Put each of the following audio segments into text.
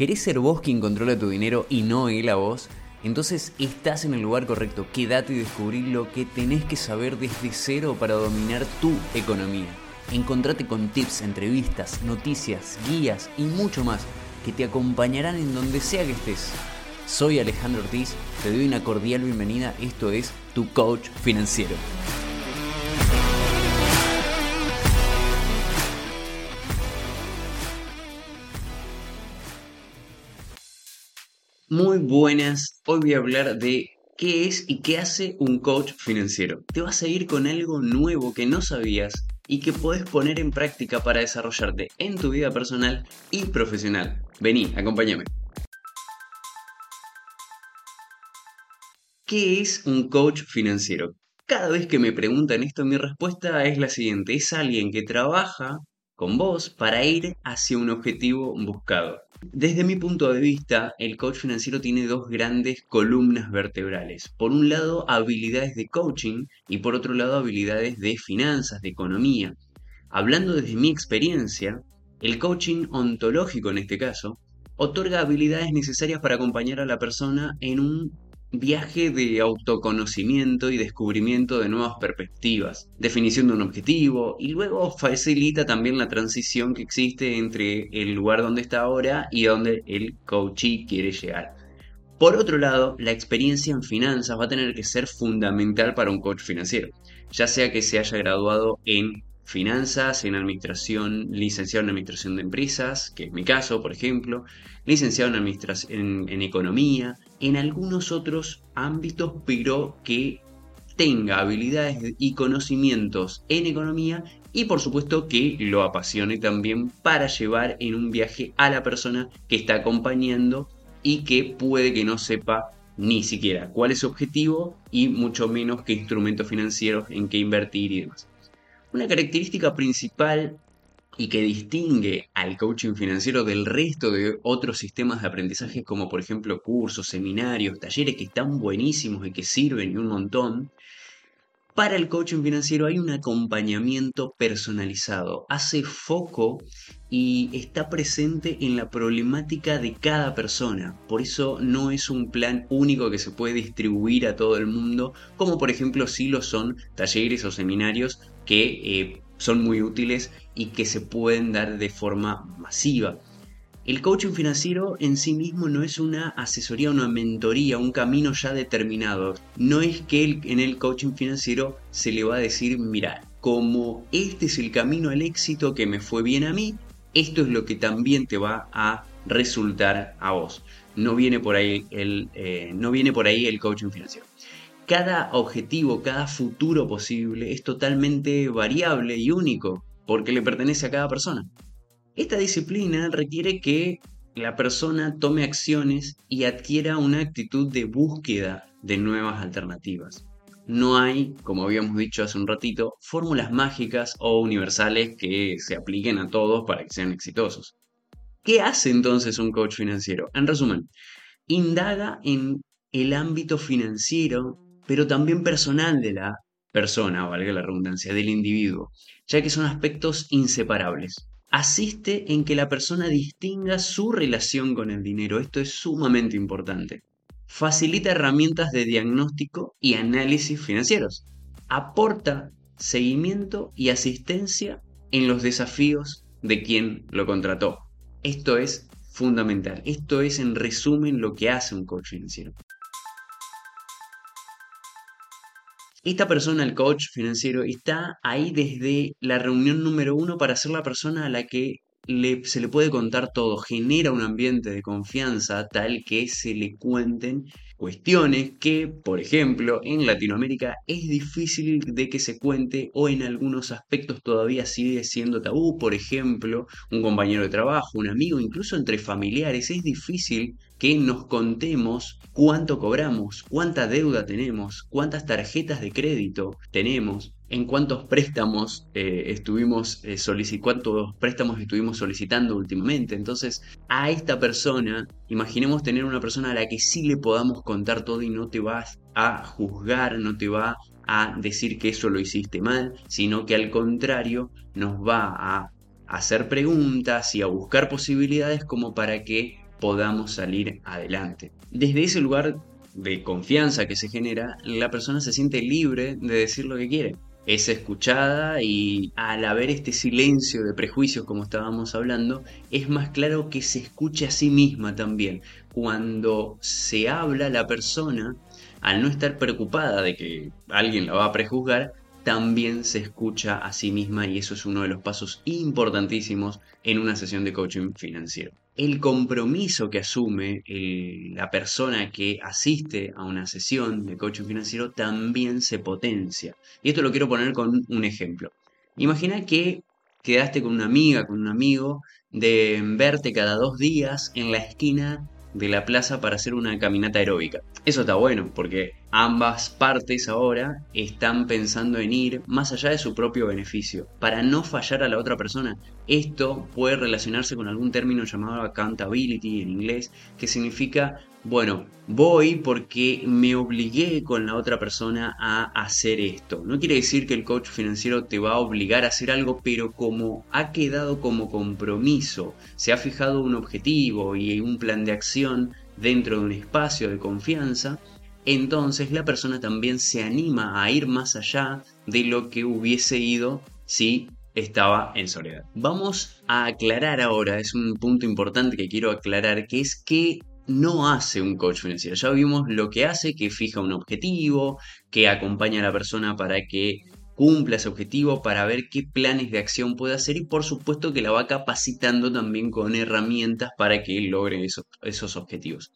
¿Querés ser vos quien controla tu dinero y no él a vos? Entonces estás en el lugar correcto. Quédate y descubrí lo que tenés que saber desde cero para dominar tu economía. Encontrate con tips, entrevistas, noticias, guías y mucho más que te acompañarán en donde sea que estés. Soy Alejandro Ortiz, te doy una cordial bienvenida. Esto es Tu Coach Financiero. Muy buenas, hoy voy a hablar de qué es y qué hace un coach financiero. Te vas a ir con algo nuevo que no sabías y que puedes poner en práctica para desarrollarte en tu vida personal y profesional. Vení, acompáñame. ¿Qué es un coach financiero? Cada vez que me preguntan esto, mi respuesta es la siguiente. Es alguien que trabaja con vos para ir hacia un objetivo buscado. Desde mi punto de vista, el coach financiero tiene dos grandes columnas vertebrales. Por un lado, habilidades de coaching y por otro lado, habilidades de finanzas, de economía. Hablando desde mi experiencia, el coaching ontológico en este caso, otorga habilidades necesarias para acompañar a la persona en un viaje de autoconocimiento y descubrimiento de nuevas perspectivas, definición de un objetivo y luego facilita también la transición que existe entre el lugar donde está ahora y donde el coachee quiere llegar. Por otro lado, la experiencia en finanzas va a tener que ser fundamental para un coach financiero, ya sea que se haya graduado en finanzas, en administración, licenciado en administración de empresas, que es mi caso, por ejemplo, licenciado en, administración, en, economía, en algunos otros ámbitos, pero que tenga habilidades y conocimientos en economía y por supuesto que lo apasione también para llevar en un viaje a la persona que está acompañando y que puede que no sepa ni siquiera cuál es su objetivo y mucho menos qué instrumentos financieros en qué invertir y demás. Una característica principal y que distingue al coaching financiero del resto de otros sistemas de aprendizaje como por ejemplo cursos, seminarios, talleres que están buenísimos y que sirven un montón, para el coaching financiero hay un acompañamiento personalizado, hace foco y está presente en la problemática de cada persona. Por eso no es un plan único que se puede distribuir a todo el mundo, como por ejemplo si lo son talleres o seminarios que eh, son muy útiles y que se pueden dar de forma masiva. El coaching financiero en sí mismo no es una asesoría, una mentoría, un camino ya determinado. No es que en el coaching financiero se le va a decir, mira, como este es el camino al éxito que me fue bien a mí, esto es lo que también te va a resultar a vos. No viene por ahí el, eh, no viene por ahí el coaching financiero. Cada objetivo, cada futuro posible es totalmente variable y único porque le pertenece a cada persona. Esta disciplina requiere que la persona tome acciones y adquiera una actitud de búsqueda de nuevas alternativas. No hay, como habíamos dicho hace un ratito, fórmulas mágicas o universales que se apliquen a todos para que sean exitosos. ¿Qué hace entonces un coach financiero? En resumen, indaga en el ámbito financiero pero también personal de la persona, valga la redundancia, del individuo, ya que son aspectos inseparables. Asiste en que la persona distinga su relación con el dinero, esto es sumamente importante. Facilita herramientas de diagnóstico y análisis financieros. Aporta seguimiento y asistencia en los desafíos de quien lo contrató. Esto es fundamental. Esto es en resumen lo que hace un coach financiero. Esta persona, el coach financiero, está ahí desde la reunión número uno para ser la persona a la que se le puede contar todo, genera un ambiente de confianza tal que se le cuenten cuestiones que, por ejemplo, en Latinoamérica es difícil de que se cuente o en algunos aspectos todavía sigue siendo tabú, por ejemplo, un compañero de trabajo, un amigo, incluso entre familiares, es difícil que nos contemos cuánto cobramos, cuánta deuda tenemos, cuántas tarjetas de crédito tenemos, en cuántos préstamos eh, estuvimos eh, préstamos estuvimos solicitando últimamente. Entonces, a esta persona, imaginemos tener una persona a la que sí le podamos contar todo y no te vas a juzgar, no te va a decir que eso lo hiciste mal, sino que al contrario nos va a hacer preguntas y a buscar posibilidades como para que podamos salir adelante. Desde ese lugar de confianza que se genera, la persona se siente libre de decir lo que quiere. Es escuchada y al haber este silencio de prejuicios como estábamos hablando, es más claro que se escuche a sí misma también. Cuando se habla, la persona, al no estar preocupada de que alguien la va a prejuzgar, también se escucha a sí misma y eso es uno de los pasos importantísimos en una sesión de coaching financiero. El compromiso que asume la persona que asiste a una sesión de coaching financiero también se potencia. Y esto lo quiero poner con un ejemplo. Imagina que quedaste con una amiga, con un amigo, de verte cada dos días en la esquina de la plaza para hacer una caminata aeróbica. Eso está bueno porque ambas partes ahora están pensando en ir más allá de su propio beneficio, para no fallar a la otra persona. Esto puede relacionarse con algún término llamado accountability en inglés, que significa, bueno, voy porque me obligué con la otra persona a hacer esto. No quiere decir que el coach financiero te va a obligar a hacer algo, pero como ha quedado como compromiso, se ha fijado un objetivo y un plan de acción dentro de un espacio de confianza, entonces la persona también se anima a ir más allá de lo que hubiese ido si estaba en soledad. Vamos a aclarar ahora, es un punto importante que quiero aclarar, que es que no hace un coach financiero. Ya vimos lo que hace, que fija un objetivo, que acompaña a la persona para que cumpla ese objetivo, para ver qué planes de acción puede hacer y por supuesto que la va capacitando también con herramientas para que logre esos, esos objetivos.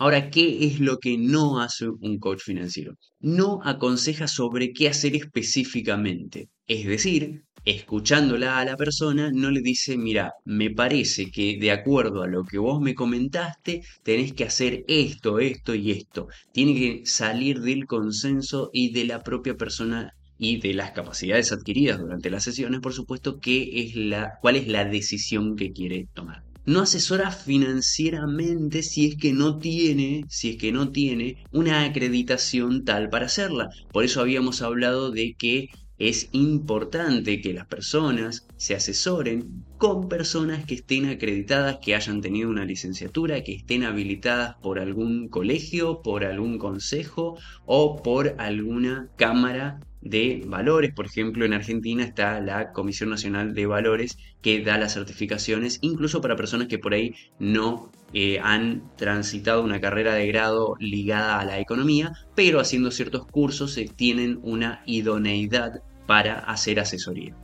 Ahora, ¿qué es lo que no hace un coach financiero? No aconseja sobre qué hacer específicamente. Es decir, escuchándola a la persona, no le dice, mira, me parece que de acuerdo a lo que vos me comentaste, tenés que hacer esto, esto y esto. Tiene que salir del consenso y de la propia persona y de las capacidades adquiridas durante las sesiones, por supuesto, es la, cuál es la decisión que quiere tomar no asesora financieramente si es que no tiene, si es que no tiene una acreditación tal para hacerla. Por eso habíamos hablado de que es importante que las personas se asesoren con personas que estén acreditadas, que hayan tenido una licenciatura, que estén habilitadas por algún colegio, por algún consejo o por alguna cámara de valores. Por ejemplo, en Argentina está la Comisión Nacional de Valores que da las certificaciones, incluso para personas que por ahí no eh, han transitado una carrera de grado ligada a la economía, pero haciendo ciertos cursos se tienen una idoneidad para hacer asesoría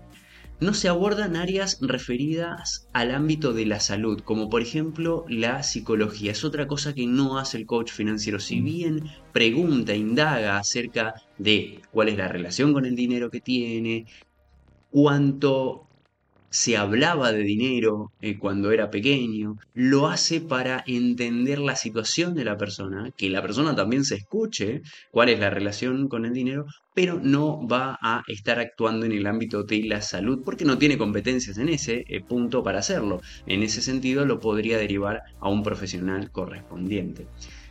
no se abordan áreas referidas al ámbito de la salud, como por ejemplo la psicología. Es otra cosa que no hace el coach financiero. Si mm. bien pregunta, indaga acerca de cuál es la relación con el dinero que tiene, cuánto se hablaba de dinero eh, cuando era pequeño, lo hace para entender la situación de la persona, que la persona también se escuche cuál es la relación con el dinero, pero no va a estar actuando en el ámbito de la salud porque no tiene competencias en ese eh, punto para hacerlo. En ese sentido lo podría derivar a un profesional correspondiente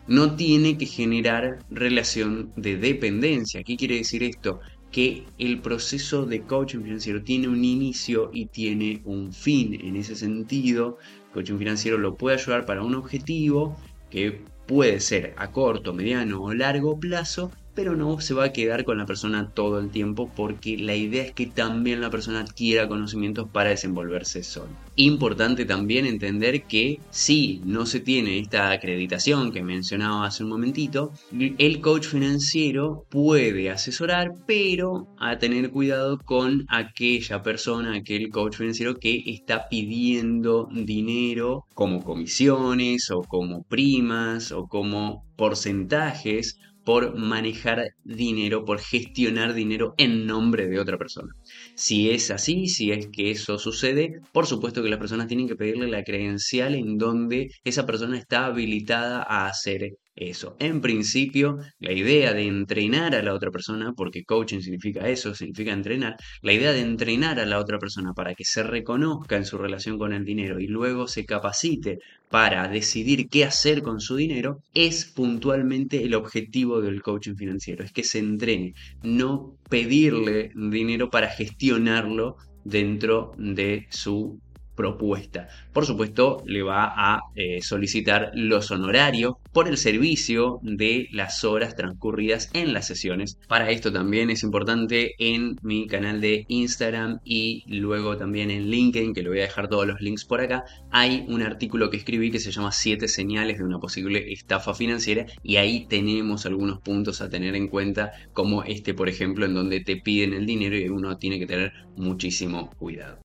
no tiene que generar relación de dependencia. ¿Qué quiere decir esto? Que el proceso de coaching financiero tiene un inicio y tiene un fin. En ese sentido, el coaching financiero lo puede ayudar para un objetivo que puede ser a corto, mediano o largo plazo pero no se va a quedar con la persona todo el tiempo porque la idea es que también la persona adquiera conocimientos para desenvolverse solo. Importante también entender que si no se tiene esta acreditación que mencionaba hace un momentito, el coach financiero puede asesorar, pero a tener cuidado con aquella persona, aquel coach financiero que está pidiendo dinero como comisiones o como primas o como porcentajes por manejar dinero, por gestionar dinero en nombre de otra persona. Si es así, si es que eso sucede, por supuesto que las personas tienen que pedirle la credencial en donde esa persona está habilitada a hacer eso. En principio, la idea de entrenar a la otra persona, porque coaching significa eso, significa entrenar, la idea de entrenar a la otra persona para que se reconozca en su relación con el dinero y luego se capacite para decidir qué hacer con su dinero, es puntualmente el objetivo del coaching financiero, es que se entrene, no pedirle dinero para gestionarlo dentro de su propuesta. Por supuesto, le va a eh, solicitar los honorarios por el servicio de las horas transcurridas en las sesiones. Para esto también es importante en mi canal de Instagram y luego también en LinkedIn, que le voy a dejar todos los links por acá, hay un artículo que escribí que se llama 7 señales de una posible estafa financiera y ahí tenemos algunos puntos a tener en cuenta como este, por ejemplo, en donde te piden el dinero y uno tiene que tener muchísimo cuidado.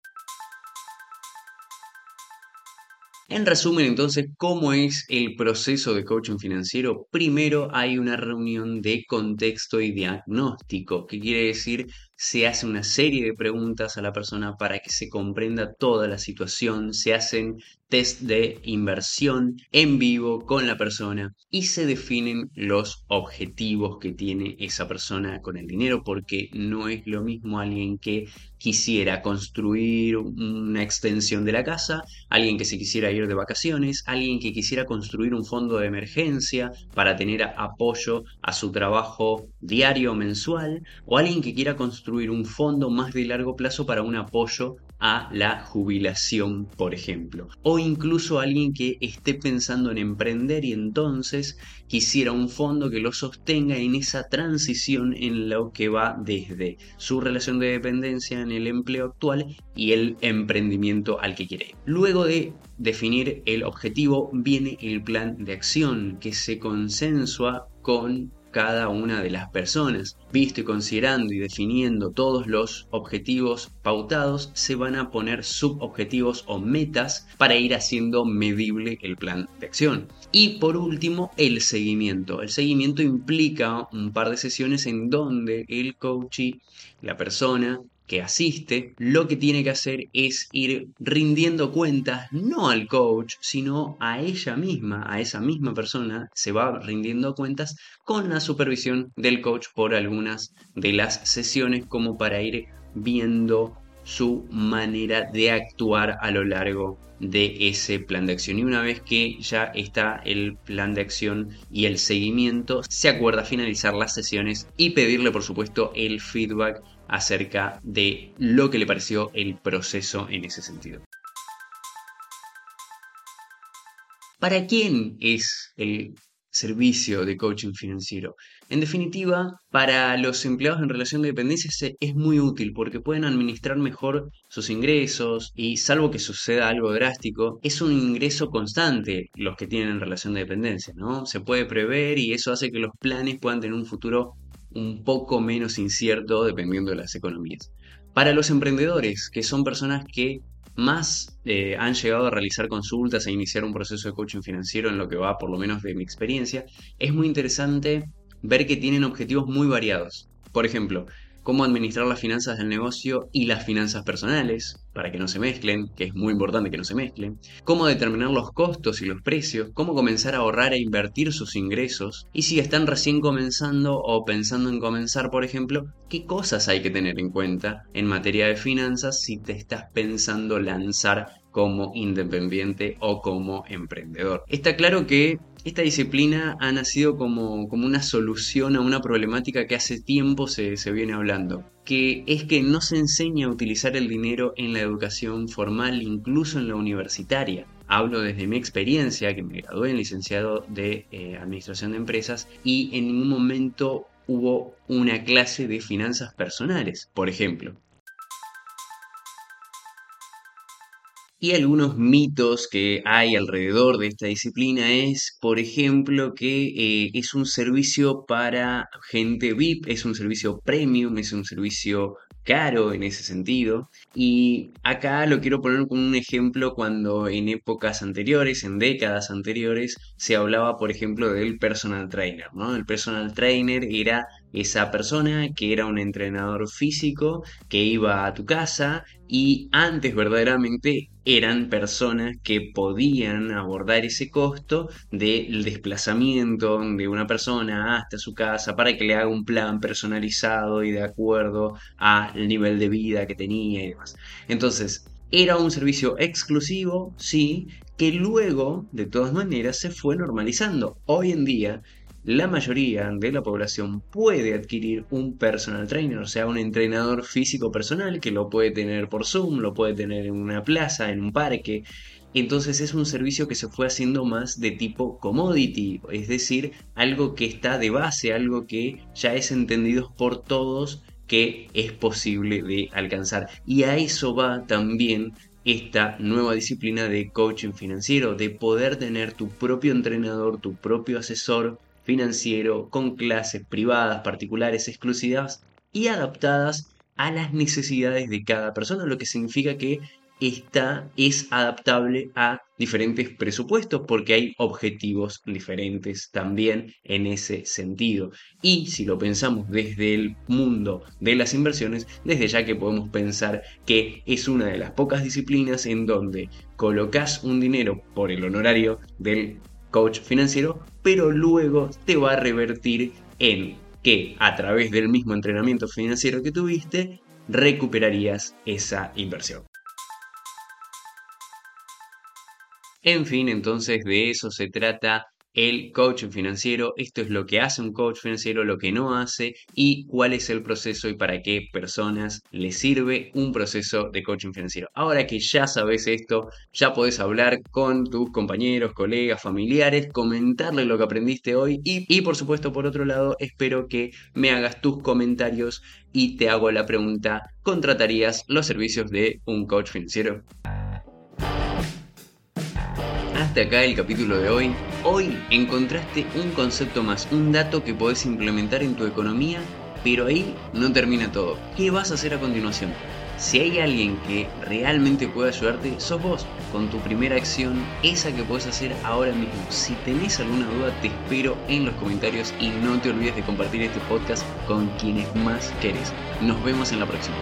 En resumen, entonces, ¿cómo es el proceso de coaching financiero? Primero hay una reunión de contexto y diagnóstico, que quiere decir se hace una serie de preguntas a la persona para que se comprenda toda la situación, se hacen test de inversión en vivo con la persona y se definen los objetivos que tiene esa persona con el dinero, porque no es lo mismo alguien que quisiera construir una extensión de la casa, alguien que se quisiera ir de vacaciones, alguien que quisiera construir un fondo de emergencia para tener apoyo a su trabajo diario o mensual, o alguien que quiera construir un fondo más de largo plazo para un apoyo a la jubilación, por ejemplo. O incluso alguien que esté pensando en emprender y entonces quisiera un fondo que lo sostenga en esa transición en lo que va desde su relación de dependencia en el empleo actual y el emprendimiento al que quiere. Luego de definir el objetivo viene el plan de acción que se consensua con cada una de las personas. Visto y considerando y definiendo todos los objetivos pautados, se van a poner subobjetivos o metas para ir haciendo medible el plan de acción. Y por último, el seguimiento. El seguimiento implica un par de sesiones en donde el coach y la persona que asiste, lo que tiene que hacer es ir rindiendo cuentas no al coach, sino a ella misma, a esa misma persona, se va rindiendo cuentas con la supervisión del coach por algunas de las sesiones como para ir viendo su manera de actuar a lo largo de ese plan de acción. Y una vez que ya está el plan de acción y el seguimiento, se acuerda finalizar las sesiones y pedirle por supuesto el feedback acerca de lo que le pareció el proceso en ese sentido. ¿Para quién es el servicio de coaching financiero? En definitiva, para los empleados en relación de dependencia es muy útil porque pueden administrar mejor sus ingresos y salvo que suceda algo drástico, es un ingreso constante los que tienen en relación de dependencia, ¿no? Se puede prever y eso hace que los planes puedan tener un futuro un poco menos incierto dependiendo de las economías. Para los emprendedores, que son personas que más eh, han llegado a realizar consultas e iniciar un proceso de coaching financiero en lo que va, por lo menos de mi experiencia, es muy interesante ver que tienen objetivos muy variados. Por ejemplo, cómo administrar las finanzas del negocio y las finanzas personales, para que no se mezclen, que es muy importante que no se mezclen, cómo determinar los costos y los precios, cómo comenzar a ahorrar e invertir sus ingresos, y si están recién comenzando o pensando en comenzar, por ejemplo, qué cosas hay que tener en cuenta en materia de finanzas si te estás pensando lanzar como independiente o como emprendedor. Está claro que esta disciplina ha nacido como, como, una solución a una problemática que hace tiempo se, se, viene hablando, que es que no se enseña a utilizar el dinero en la educación formal, incluso en la universitaria. Hablo desde mi experiencia, que me gradué en licenciado de eh, Administración de Empresas, y en ningún momento hubo una clase de finanzas personales, por ejemplo. Y algunos mitos que hay alrededor de esta disciplina es, por ejemplo, que eh, es un servicio para gente VIP, es un servicio premium, es un servicio caro en ese sentido. Y acá lo quiero poner como un ejemplo cuando en épocas anteriores, en décadas anteriores, se hablaba, por ejemplo, del personal trainer, ¿no? El personal trainer era esa persona que era un entrenador físico que iba a tu casa y antes verdaderamente eran personas que podían abordar ese costo del desplazamiento de una persona hasta su casa para que le haga un plan personalizado y de acuerdo al nivel de vida que tenía y demás. Entonces, era un servicio exclusivo, sí, que luego, de todas maneras, se fue normalizando. Hoy en día, la mayoría de la población puede adquirir un personal trainer, o sea, un entrenador físico personal que lo puede tener por Zoom, lo puede tener en una plaza, en un parque. Entonces es un servicio que se fue haciendo más de tipo commodity, es decir, algo que está de base, algo que ya es entendido por todos que es posible de alcanzar. Y a eso va también esta nueva disciplina de coaching financiero, de poder tener tu propio entrenador, tu propio asesor financiero con clases privadas, particulares, exclusivas y adaptadas a las necesidades de cada persona, lo que significa que esta es adaptable a diferentes presupuestos porque hay objetivos diferentes también en ese sentido. Y si lo pensamos desde el mundo de las inversiones, desde ya que podemos pensar que es una de las pocas disciplinas en donde colocas un dinero por el honorario del coach financiero, pero luego te va a revertir en que a través del mismo entrenamiento financiero que tuviste, recuperarías esa inversión. En fin, entonces de eso se trata el coaching financiero. Esto es lo que hace un coach financiero, lo que no hace y cuál es el proceso y para qué personas le sirve un proceso de coaching financiero. Ahora que ya sabes esto, ya podés hablar con tus compañeros, colegas, familiares, comentarle lo que aprendiste hoy y, y por supuesto por otro lado espero que me hagas tus comentarios y te hago la pregunta, ¿contratarías los servicios de un coach financiero? Hasta acá el capítulo de hoy. Hoy encontraste un concepto más, un dato que podés implementar en tu economía, pero ahí no termina todo. ¿Qué vas a hacer a continuación? Si hay alguien que realmente puede ayudarte, sos vos, con tu primera acción, esa que puedes hacer ahora mismo. Si tenés alguna duda, te espero en los comentarios y no te olvides de compartir este podcast con quienes más querés. Nos vemos en la próxima.